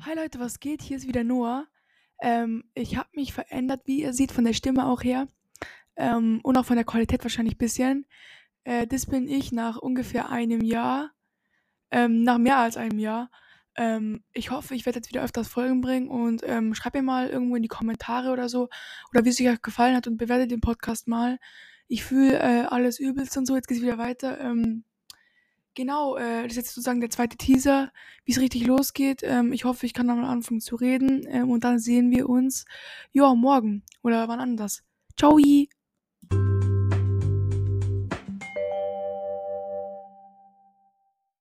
Hi Leute, was geht? Hier ist wieder Noah. Ähm, ich habe mich verändert, wie ihr seht, von der Stimme auch her. Ähm, und auch von der Qualität wahrscheinlich ein bisschen. Äh, das bin ich nach ungefähr einem Jahr. Ähm, nach mehr als einem Jahr. Ähm, ich hoffe, ich werde jetzt wieder öfters Folgen bringen und ähm, schreibt mir mal irgendwo in die Kommentare oder so. Oder wie es euch gefallen hat und bewertet den Podcast mal. Ich fühle äh, alles übelst und so. Jetzt geht's wieder weiter. Genau, äh, das ist jetzt sozusagen der zweite Teaser, wie es richtig losgeht. Ähm, ich hoffe, ich kann dann mal anfangen zu reden. Ähm, und dann sehen wir uns, ja, morgen oder wann anders. Ciao!